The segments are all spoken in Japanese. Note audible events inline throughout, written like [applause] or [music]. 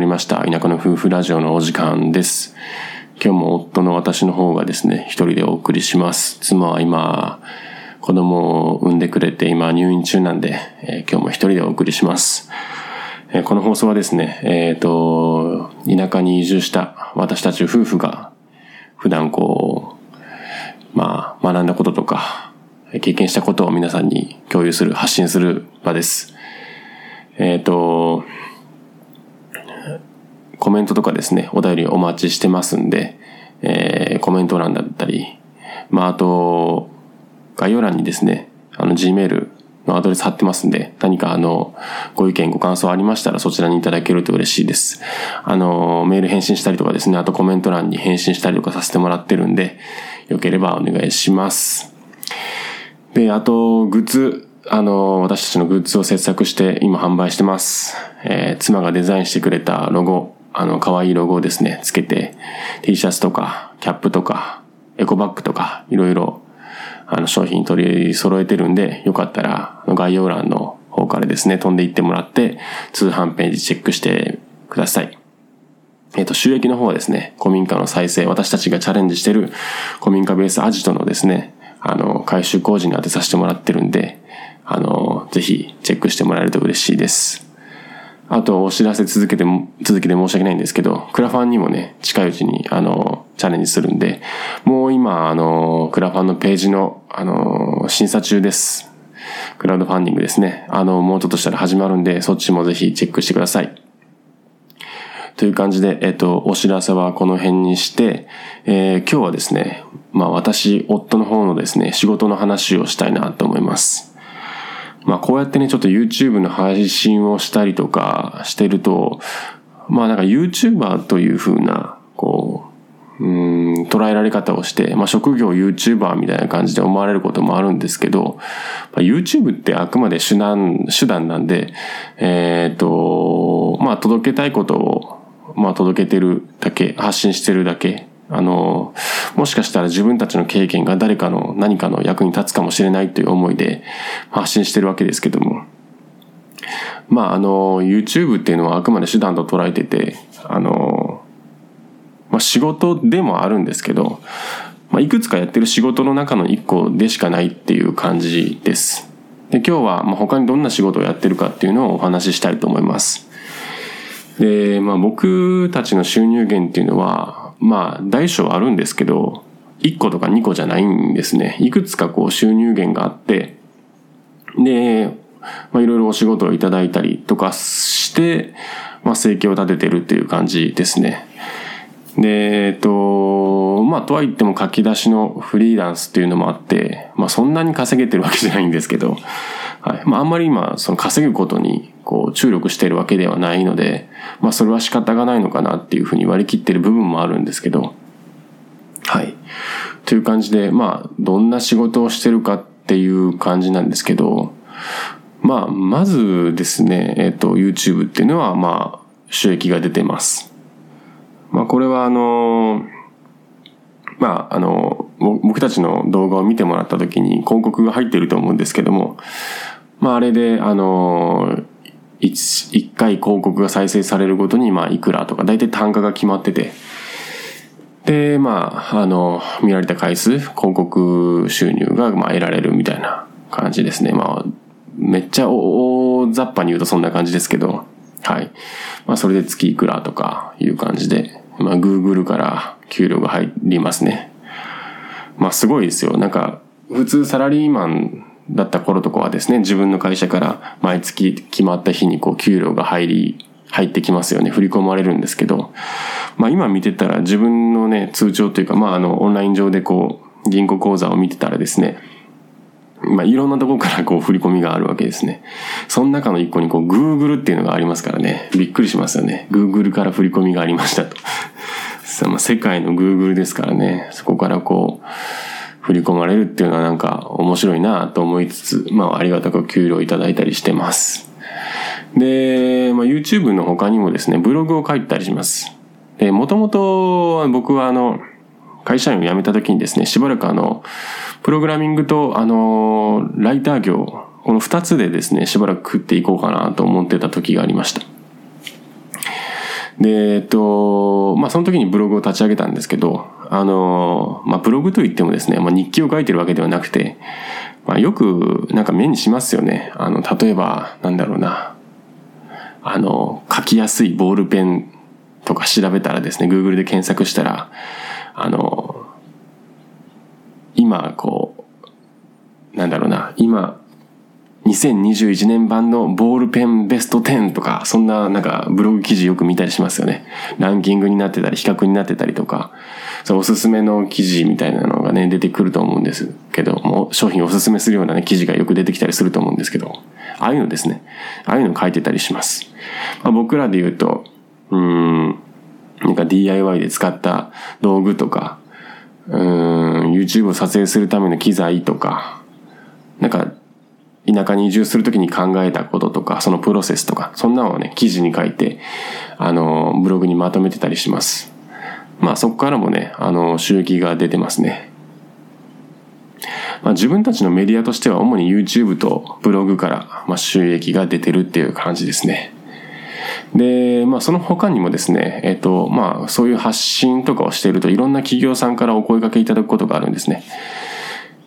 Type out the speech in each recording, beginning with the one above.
まりました。田舎の夫婦ラジオのお時間です。今日も夫の私の方がですね一人でお送りします。妻は今子供を産んでくれて今入院中なんで、えー、今日も一人でお送りします、えー、この放送はですねえっ、ー、と田舎に移住した私たち夫婦が普段こうまあ学んだこととか経験したことを皆さんに共有する発信する場です。えっ、とコメントとかですね、お便りお待ちしてますんで、えー、コメント欄だったり、まあ、あと、概要欄にですね、あの、Gmail のアドレス貼ってますんで、何かあの、ご意見、ご感想ありましたらそちらにいただけると嬉しいです。あの、メール返信したりとかですね、あとコメント欄に返信したりとかさせてもらってるんで、よければお願いします。で、あと、グッズ、あの、私たちのグッズを制作して今販売してます。えー、妻がデザインしてくれたロゴ、あの、可愛いロゴをですね、つけて、T シャツとか、キャップとか、エコバッグとか、いろいろ、あの、商品取り揃えてるんで、よかったら、概要欄の方からですね、飛んでいってもらって、通販ページチェックしてください。えっ、と、収益の方はですね、古民家の再生、私たちがチャレンジしてる古民家ベースアジトのですね、あの、改修工事に当てさせてもらってるんで、あの、ぜひチェックしてもらえると嬉しいです。あと、お知らせ続けて、続きで申し訳ないんですけど、クラファンにもね、近いうちに、あの、チャレンジするんで、もう今、あの、クラファンのページの、あの、審査中です。クラウドファンディングですね。あの、もうちょっとしたら始まるんで、そっちもぜひチェックしてください。という感じで、えっと、お知らせはこの辺にして、えー、今日はですね、まあ私、夫の方のですね、仕事の話をしたいなと思います。まあこうやってね、ちょっと YouTube の配信をしたりとかしてると、まあなんか YouTuber というふうな、こう、うん、捉えられ方をして、まあ職業 YouTuber みたいな感じで思われることもあるんですけど、まあ、YouTube ってあくまで手段、手段なんで、えっ、ー、と、まあ届けたいことを、まあ届けてるだけ、発信してるだけあの、もしかしたら自分たちの経験が誰かの何かの役に立つかもしれないという思いで発信してるわけですけども。まあ、あの、YouTube っていうのはあくまで手段と捉えてて、あの、まあ、仕事でもあるんですけど、まあ、いくつかやってる仕事の中の一個でしかないっていう感じです。で、今日は、まあ、他にどんな仕事をやってるかっていうのをお話ししたいと思います。で、まあ、僕たちの収入源っていうのは、まあ、大小あるんですけど、1個とか2個じゃないんですね。いくつかこう収入源があって、で、まあいろいろお仕事をいただいたりとかして、まあ生計を立ててるっていう感じですね。で、えっと、まあとは言っても書き出しのフリーランスっていうのもあって、まあそんなに稼げてるわけじゃないんですけど、はい。まああんまり今、その稼ぐことにこう注力してるわけではないので、まあそれは仕方がないのかなっていうふうに割り切ってる部分もあるんですけど、はい。という感じで、まあどんな仕事をしてるかっていう感じなんですけど、まあまずですね、えっ、と YouTube っていうのはまあ収益が出てます。まあこれはあの、まああの、僕たちの動画を見てもらった時に広告が入ってると思うんですけども、まああれで、あの、一一回広告が再生されるごとに、まあいくらとか、大体単価が決まってて、で、まあ、あの、見られた回数、広告収入が、まあ得られるみたいな感じですね。まあ、めっちゃ大雑把に言うとそんな感じですけど、はい。まあそれで月いくらとかいう感じで、まあ Google から給料が入りますね。まあすごいですよ。なんか、普通サラリーマンだった頃とかはですね、自分の会社から毎月決まった日にこう給料が入り、入ってきますよね。振り込まれるんですけど、まあ今見てたら自分のね、通帳というか、まああの、オンライン上でこう、銀行口座を見てたらですね、まあいろんなとこから [laughs] こう振り込みがあるわけですね。その中の一個にこう Google っていうのがありますからね、びっくりしますよね。Google から振り込みがありましたと。世界の Google ですからね、そこからこう、振り込まれるっていうのはなんか面白いなと思いつつ、まあありがたく給料いただいたりしてます。で、まあ、YouTube の他にもですね、ブログを書いたりします。で、もともと僕はあの、会社員を辞めた時にですね、しばらくあの、プログラミングとあの、ライター業、この二つでですね、しばらく食っていこうかなと思ってた時がありました。で、えっと、まあ、その時にブログを立ち上げたんですけど、あの、まあ、ブログといってもですね、まあ、日記を書いてるわけではなくて、まあ、よくなんか目にしますよね。あの、例えば、なんだろうな。あの、書きやすいボールペンとか調べたらですね、Google で検索したら、あの、今、こう、なんだろうな、今、2021年版のボールペンベスト10とか、そんななんかブログ記事よく見たりしますよね。ランキングになってたり、比較になってたりとか、そおすすめの記事みたいなのがね、出てくると思うんですけど、もう商品をおすすめするようなね、記事がよく出てきたりすると思うんですけど、ああいうのですね。ああいうの書いてたりします。まあ、僕らで言うと、うん、なんか DIY で使った道具とか、うん、YouTube を撮影するための機材とか、なんか田舎に移住するときに考えたこととか、そのプロセスとか、そんなのをね、記事に書いて、あの、ブログにまとめてたりします。まあそこからもね、あの、収益が出てますね。まあ自分たちのメディアとしては主に YouTube とブログから、まあ、収益が出てるっていう感じですね。で、まあその他にもですね、えっと、まあそういう発信とかをしているといろんな企業さんからお声掛けいただくことがあるんですね。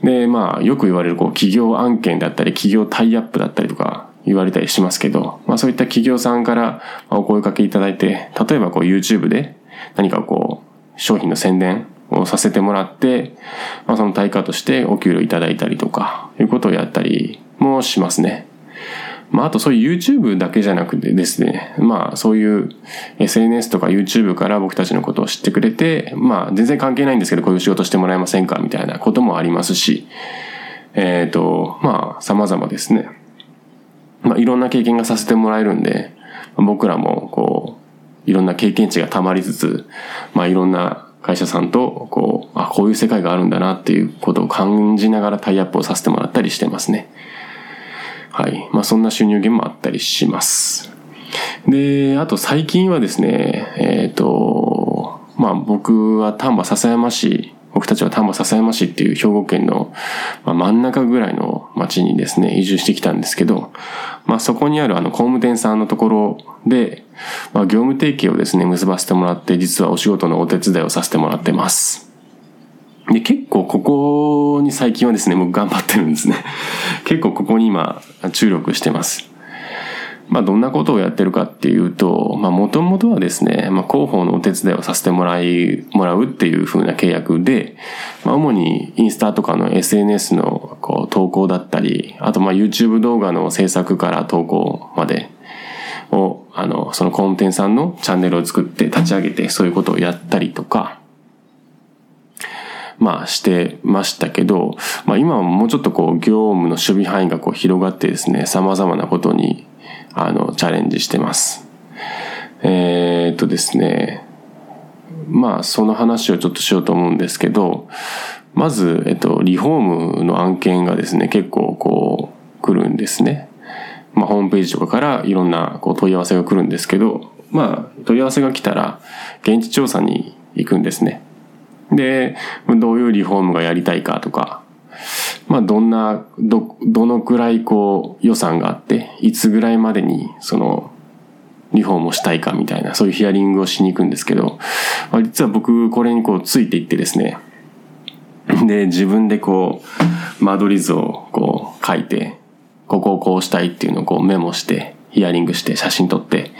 で、まあ、よく言われる、こう、企業案件だったり、企業タイアップだったりとか言われたりしますけど、まあそういった企業さんからお声掛けいただいて、例えばこう YouTube で何かこう、商品の宣伝をさせてもらって、まあその対価としてお給料いただいたりとか、いうことをやったりもしますね。まあ、あとそういう YouTube だけじゃなくてですね、まあ、そういう SNS とか YouTube から僕たちのことを知ってくれて、まあ、全然関係ないんですけど、こういう仕事してもらえませんかみたいなこともありますし、えっ、ー、と、まあ、様々ですね。まあ、いろんな経験がさせてもらえるんで、僕らも、こう、いろんな経験値が溜まりつつ、まあ、いろんな会社さんと、こう、あ、こういう世界があるんだなっていうことを感じながらタイアップをさせてもらったりしてますね。はい。まあそんな収入源もあったりします。で、あと最近はですね、えっ、ー、と、まあ僕は丹波篠山市、僕たちは丹波篠山市っていう兵庫県の、ま真ん中ぐらいの町にですね、移住してきたんですけど、まあそこにあるあの工務店さんのところで、まあ業務提携をですね、結ばせてもらって、実はお仕事のお手伝いをさせてもらってます。で、結構ここに最近はですね、僕頑張ってるんですね。[laughs] 結構ここに今注力してます。まあどんなことをやってるかっていうと、まあもともとはですね、まあ広報のお手伝いをさせてもらい、もらうっていう風な契約で、まあ主にインスタとかの SNS のこう投稿だったり、あとまあ YouTube 動画の制作から投稿までを、あの、そのコンテンツさんのチャンネルを作って立ち上げてそういうことをやったりとか、まあしてましたけど、まあ今はもうちょっとこう業務の守備範囲がこう広がってですね、様々なことにあのチャレンジしてます。えー、っとですね、まあその話をちょっとしようと思うんですけど、まず、えっと、リフォームの案件がですね、結構こう来るんですね。まあホームページとかからいろんなこう問い合わせが来るんですけど、まあ問い合わせが来たら現地調査に行くんですね。で、どういうリフォームがやりたいかとか、まあ、どんな、ど、どのくらいこう予算があって、いつぐらいまでにその、リフォームをしたいかみたいな、そういうヒアリングをしに行くんですけど、まあ、実は僕これにこうついていってですね、で、自分でこう、間取り図をこう書いて、ここをこうしたいっていうのをこうメモして、ヒアリングして写真撮って、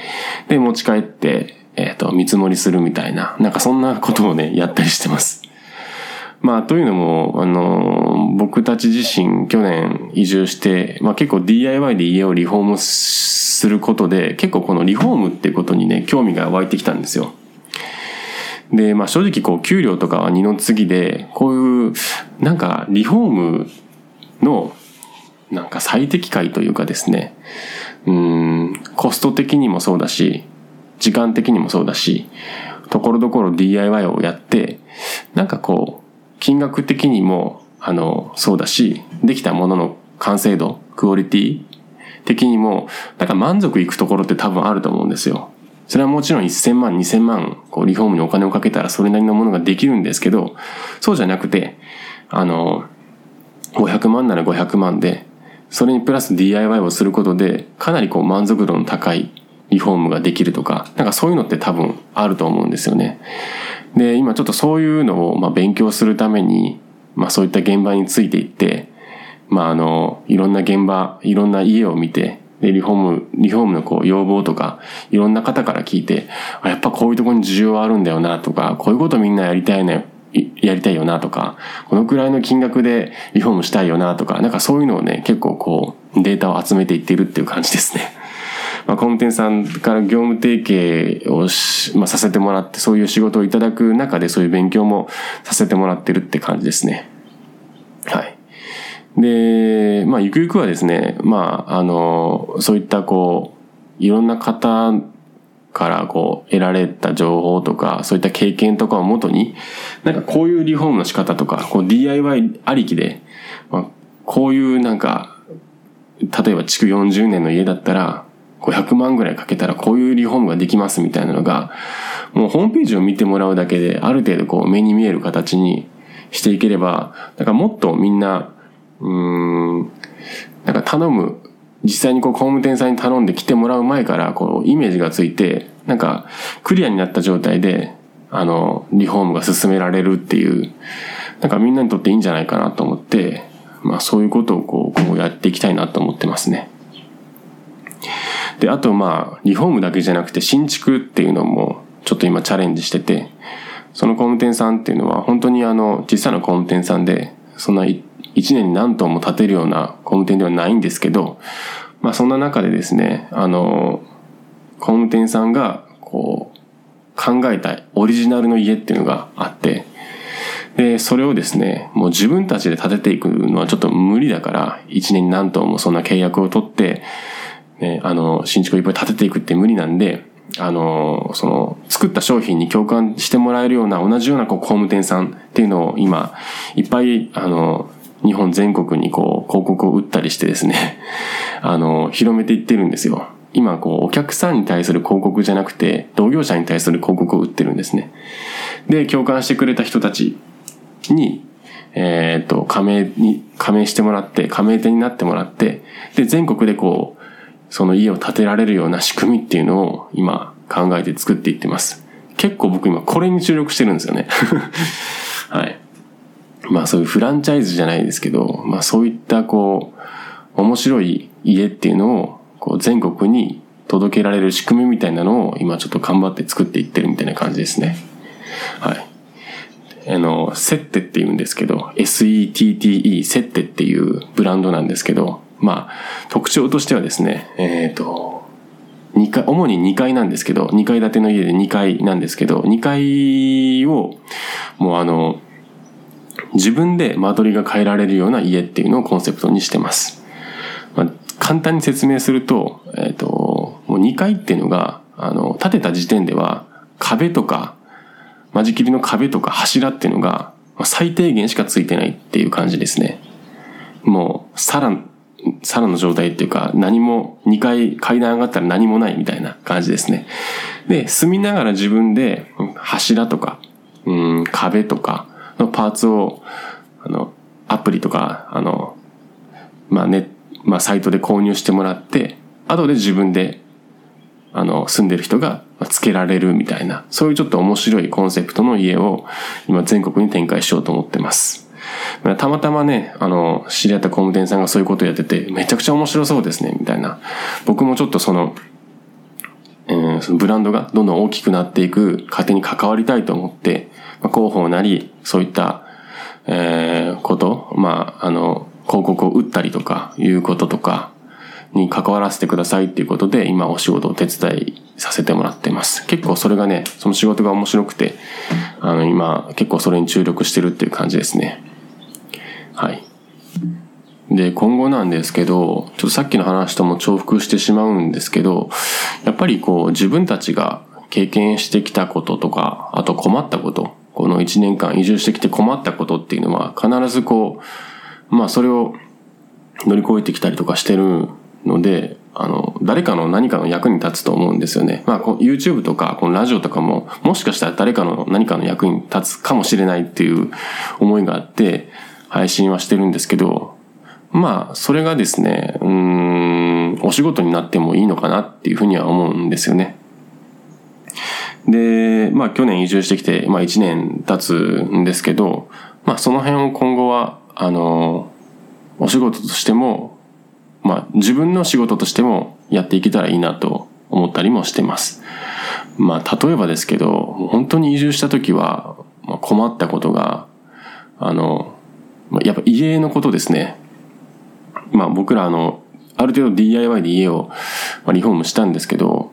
で、持ち帰って、えっ、ー、と、見積もりするみたいな、なんかそんなことをね、[laughs] やったりしてます。まあ、というのも、あの、僕たち自身去年移住して、まあ結構 DIY で家をリフォームすることで、結構このリフォームってことにね、興味が湧いてきたんですよ。で、まあ正直こう、給料とかは二の次で、こういう、なんかリフォームの、なんか最適解というかですね、うん、コスト的にもそうだし、時間的にもそうだし、ところどころ DIY をやって、なんかこう、金額的にも、あの、そうだし、できたものの完成度、クオリティ的にも、なんか満足いくところって多分あると思うんですよ。それはもちろん1000万、2000万、こう、リフォームにお金をかけたらそれなりのものができるんですけど、そうじゃなくて、あの、500万なら500万で、それにプラス DIY をすることで、かなりこう満足度の高いリフォームができるとか、なんかそういうのって多分あると思うんですよね。で、今ちょっとそういうのをま勉強するために、まあそういった現場についていって、まああの、いろんな現場、いろんな家を見て、で、リフォーム、リフォームのこう要望とか、いろんな方から聞いて、あ、やっぱこういうとこに需要あるんだよなとか、こういうことみんなやりたいね、やりたいよなとか、このくらいの金額でリフォームしたいよなとか、なんかそういうのをね、結構こう、データを集めていってるっていう感じですね。まあ、工務店さんから業務提携をし、まあ、させてもらって、そういう仕事をいただく中でそういう勉強もさせてもらってるって感じですね。はい。で、まあ、ゆくゆくはですね、まあ、あの、そういったこう、いろんな方からこう、得られた情報とか、そういった経験とかをもとに、なんかこういうリフォームの仕方とか、こう DIY ありきで、まあ、こういうなんか、例えば築40年の家だったら、500万ぐらいかけたらこういうリフォームができますみたいなのが、もうホームページを見てもらうだけで、ある程度こう目に見える形にしていければ、だからもっとみんな、うーん、なんか頼む、実際にこう工務店さんに頼んで来てもらう前から、こうイメージがついて、なんかクリアになった状態で、あの、リフォームが進められるっていう、なんかみんなにとっていいんじゃないかなと思って、まあそういうことをこう、今後やっていきたいなと思ってますね。で、あとまあ、リフォームだけじゃなくて新築っていうのもちょっと今チャレンジしてて、その工務店さんっていうのは本当にあの、小さな工務店さんで、そんな一年に何棟も建てるような工務店ではないんですけど、まあそんな中でですね、あの、工務店さんがこう、考えたオリジナルの家っていうのがあって、で、それをですね、もう自分たちで建てていくのはちょっと無理だから、一年に何棟もそんな契約を取って、ね、あの、新築をいっぱい建てていくって無理なんで、あの、その、作った商品に共感してもらえるような同じようなこう工務店さんっていうのを今、いっぱい、あの、日本全国にこう、広告を打ったりしてですね、[laughs] あの、広めていってるんですよ。今、こう、お客さんに対する広告じゃなくて、同業者に対する広告を打ってるんですね。で、共感してくれた人たちに、えっ、と、加盟に、加盟してもらって、加盟店になってもらって、で、全国でこう、その家を建てられるような仕組みっていうのを今考えて作っていってます。結構僕今これに注力してるんですよね。[laughs] はい。まあそういうフランチャイズじゃないですけど、まあそういったこう、面白い家っていうのをこう全国に届けられる仕組みみたいなのを今ちょっと頑張って作っていってるみたいな感じですね。はい。あの、セッテって言うんですけど、SETTE、セッテっていうブランドなんですけど、まあ、特徴としてはですね、えっ、ー、と、2階、主に2階なんですけど、2階建ての家で2階なんですけど、2階を、もうあの、自分で間取りが変えられるような家っていうのをコンセプトにしてます。まあ、簡単に説明すると、えっ、ー、と、もう2階っていうのが、あの、建てた時点では、壁とか、間仕切りの壁とか柱っていうのが、最低限しかついてないっていう感じですね。もう、さら、さらの状態っていうか、何も、2階階段上がったら何もないみたいな感じですね。で、住みながら自分で柱とか、うん、壁とかのパーツを、あの、アプリとか、あの、まあね、まあサイトで購入してもらって、後で自分で、あの、住んでる人が付けられるみたいな、そういうちょっと面白いコンセプトの家を今全国に展開しようと思ってます。たまたまね、あの、知り合った工務店さんがそういうことをやってて、めちゃくちゃ面白そうですね、みたいな。僕もちょっとその、えー、そのブランドがどんどん大きくなっていく過程に関わりたいと思って、まあ、広報なり、そういった、えー、こと、まあ、あの、広告を打ったりとか、いうこととか、に関わらせてくださいっていうことで、今お仕事を手伝いさせてもらってます。結構それがね、その仕事が面白くて、あの、今、結構それに注力してるっていう感じですね。はい。で、今後なんですけど、ちょっとさっきの話とも重複してしまうんですけど、やっぱりこう自分たちが経験してきたこととか、あと困ったこと、この1年間移住してきて困ったことっていうのは必ずこう、まあそれを乗り越えてきたりとかしてるので、あの、誰かの何かの役に立つと思うんですよね。まあ、YouTube とか、このラジオとかも、もしかしたら誰かの何かの役に立つかもしれないっていう思いがあって、配信はしてるんですけど、まあ、それがですね、うん、ん、お仕事になってもいいのかなっていうふうには思うんですよね。で、まあ去年移住してきて、まあ1年経つんですけど、まあその辺を今後は、あの、お仕事としても、まあ自分の仕事としてもやっていけたらいいなと思ったりもしてます。まあ例えばですけど、本当に移住した時は困ったことが、あの、やっぱ家のことですね。まあ僕らあの、ある程度 DIY で家をまリフォームしたんですけど、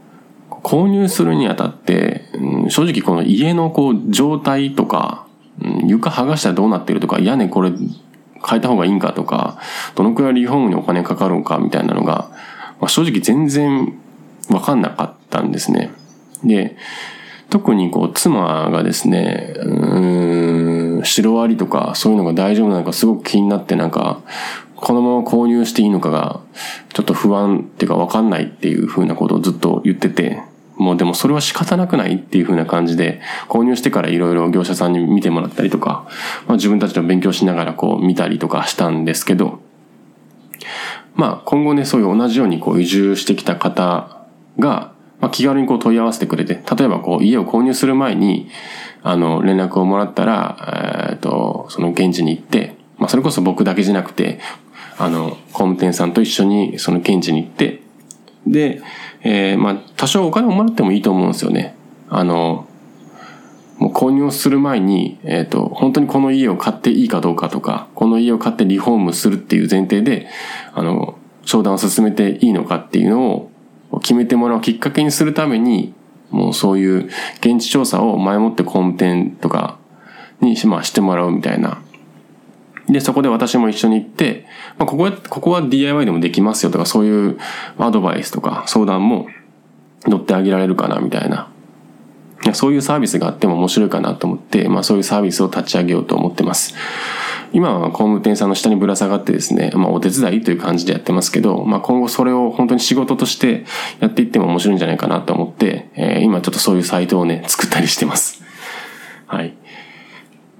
購入するにあたって、うん、正直この家のこう状態とか、うん、床剥がしたらどうなってるとか、屋根これ変えた方がいいんかとか、どのくらいリフォームにお金かかるんかみたいなのが、まあ、正直全然わかんなかったんですね。で、特にこう妻がですね、うん、シロアリとかそういうのが大丈夫なのかすごく気になってなんか、このまま購入していいのかが、ちょっと不安っていうかわかんないっていうふうなことをずっと言ってて、もうでもそれは仕方なくないっていう風な感じで、購入してからいろいろ業者さんに見てもらったりとか、まあ自分たちの勉強しながらこう見たりとかしたんですけど、まあ今後ね、そういう同じようにこう移住してきた方が、まあ気軽にこう問い合わせてくれて、例えばこう家を購入する前に、あの、連絡をもらったら、えっ、と、その現地に行って、まあそれこそ僕だけじゃなくて、あの、工務店さんと一緒にその現地に行って、で、えー、まあ、多少お金をもらってもいいと思うんですよね。あの、もう購入をする前に、えっ、ー、と、本当にこの家を買っていいかどうかとか、この家を買ってリフォームするっていう前提で、あの、商談を進めていいのかっていうのを決めてもらうきっかけにするために、もうそういう現地調査を前もってコンテンとかにし、まあ、してもらうみたいなで、そこで私も一緒に行って、まあ、ここは、ここは DIY でもできますよとか、そういうアドバイスとか相談も乗ってあげられるかな、みたいな。そういうサービスがあっても面白いかなと思って、まあそういうサービスを立ち上げようと思ってます。今は工務店さんの下にぶら下がってですね、まあお手伝いという感じでやってますけど、まあ今後それを本当に仕事としてやっていっても面白いんじゃないかなと思って、えー、今ちょっとそういうサイトをね、作ったりしてます。はい。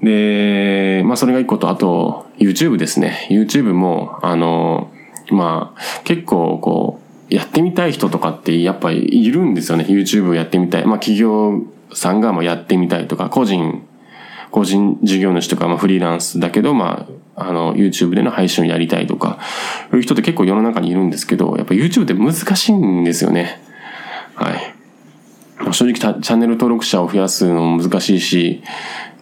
で、まあそれが一個と、あと YouTube ですね。YouTube も、あの、まあ結構こう、やってみたい人とかってやっぱりいるんですよね。YouTube をやってみたい。まあ企業さんがまあやってみたいとか、個人、個人事業主とか、まあフリーランスだけど、まあ、あの、YouTube での配信をやりたいとか、そういう人って結構世の中にいるんですけど、やっぱ YouTube って難しいんですよね。はい。正直チャンネル登録者を増やすのも難しいし、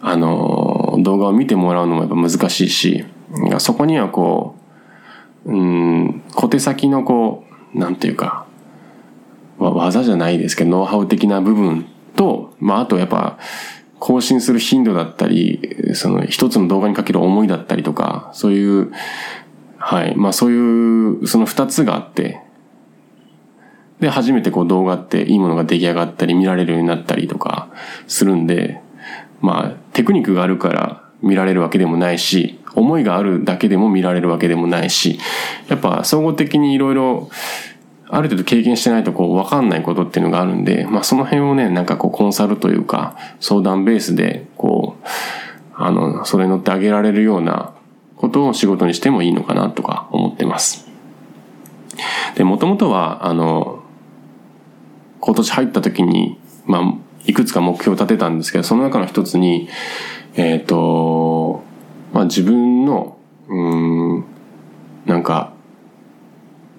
あの、動画を見てもらうのもやっぱ難しいし、そこにはこう、うん、小手先のこう、なんていうか、技じゃないですけど、ノウハウ的な部分と、まあ、あとやっぱ、更新する頻度だったり、その一つの動画にかける思いだったりとか、そういう、はい、まあそういう、その二つがあって、で、初めてこう動画っていいものが出来上がったり見られるようになったりとかするんで、まあ、テクニックがあるから見られるわけでもないし、思いがあるだけでも見られるわけでもないし、やっぱ総合的にいろいろ、ある程度経験してないとこう分かんないことっていうのがあるんで、まあその辺をね、なんかこうコンサルというか、相談ベースで、こう、あの、それに乗ってあげられるようなことを仕事にしてもいいのかなとか思ってます。で、もともとは、あの、今年入った時に、まあ、いくつか目標を立てたんですけど、その中の一つに、えっ、ー、と、まあ自分の、うん、なんか、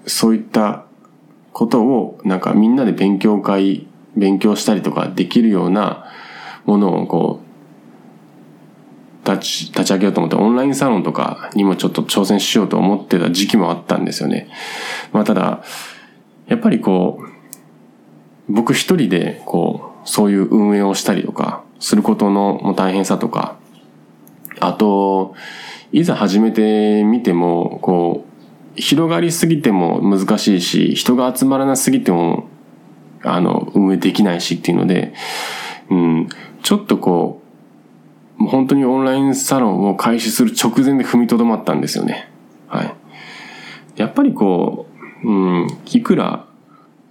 そういったことを、なんかみんなで勉強会、勉強したりとかできるようなものをこう、立ち、立ち上げようと思って、オンラインサロンとかにもちょっと挑戦しようと思ってた時期もあったんですよね。まあただ、やっぱりこう、僕一人でこう、そういう運営をしたりとか、することの大変さとか、あと、いざ始めてみても、こう、広がりすぎても難しいし、人が集まらなすぎても、あの、運営できないしっていうので、うん、ちょっとこう、本当にオンラインサロンを開始する直前で踏みとどまったんですよね。はい。やっぱりこう、うん、いくら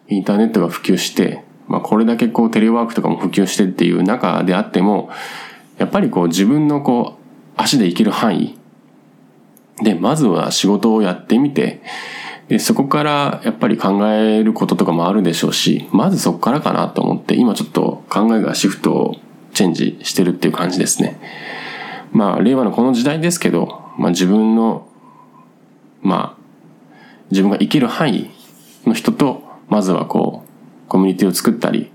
インターネットが普及して、まあこれだけこうテレワークとかも普及してっていう中であっても、やっぱりこう自分のこう足で行ける範囲で、まずは仕事をやってみて、で、そこからやっぱり考えることとかもあるでしょうし、まずそこからかなと思って、今ちょっと考えがシフトをチェンジしてるっていう感じですね。まあ、令和のこの時代ですけど、まあ自分の、まあ、自分が生きる範囲の人と、まずはこう、コミュニティを作ったり、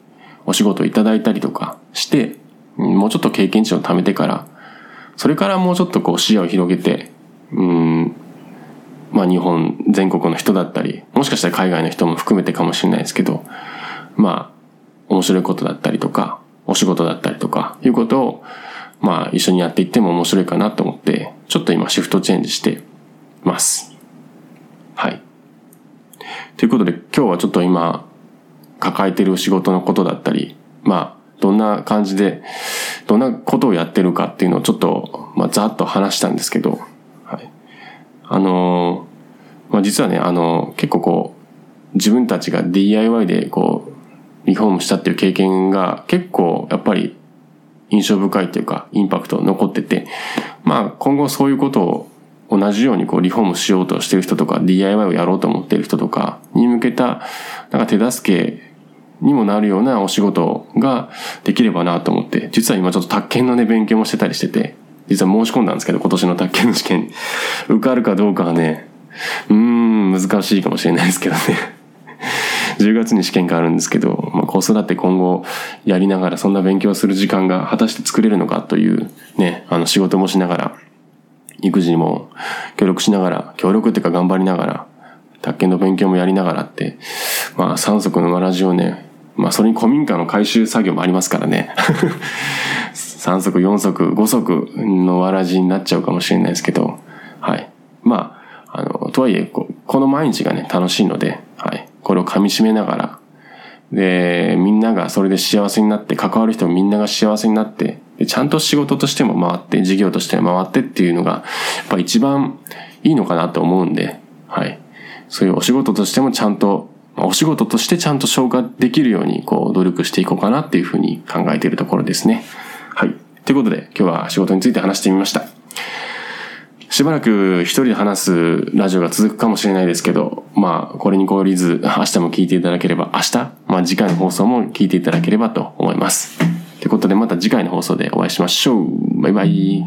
お仕事をいただいたりとかして、もうちょっと経験値を貯めてから、それからもうちょっとこう視野を広げて、うん、まあ日本全国の人だったり、もしかしたら海外の人も含めてかもしれないですけど、まあ、面白いことだったりとか、お仕事だったりとか、いうことを、まあ一緒にやっていっても面白いかなと思って、ちょっと今シフトチェンジしてます。はい。ということで今日はちょっと今抱えてる仕事のことだったり、まあどんな感じで、どんなことをやってるかっていうのをちょっと、まあざっと話したんですけど、はい。あのまあ実はね、あの結構こう、自分たちが DIY でこう、リフォームしたっていう経験が結構やっぱり印象深いというか、インパクト残ってて、まあ今後そういうことを同じようにこうリフォームしようとしてる人とか DIY をやろうと思ってる人とかに向けたなんか手助けにもなるようなお仕事ができればなと思って、実は今ちょっと宅建のね、勉強もしてたりしてて、実は申し込んだんですけど、今年の宅建の試験に、受かるかどうかはね、うーん、難しいかもしれないですけどね。[laughs] 10月に試験があるんですけど、まあ、子育て今後やりながらそんな勉強する時間が果たして作れるのかというね、あの仕事もしながら、育児も協力しながら、協力っていうか頑張りながら、宅建の勉強もやりながらって、まあ三足のわらじをね、まあそれに古民家の改修作業もありますからね。[laughs] 3足、4足、5足のわらじになっちゃうかもしれないですけど、はい。まあ、あの、とはいえこ、この毎日がね、楽しいので、はい。これを噛み締めながら、で、みんながそれで幸せになって、関わる人もみんなが幸せになって、でちゃんと仕事としても回って、事業として回ってっていうのが、やっぱ一番いいのかなと思うんで、はい。そういうお仕事としてもちゃんとお仕事としてちゃんと消化できるように、こう、努力していこうかなっていうふうに考えているところですね。はい。ということで、今日は仕事について話してみました。しばらく一人で話すラジオが続くかもしれないですけど、まあ、これに懲りず、明日も聞いていただければ、明日、まあ次回の放送も聞いていただければと思います。ということで、また次回の放送でお会いしましょう。バイバイ。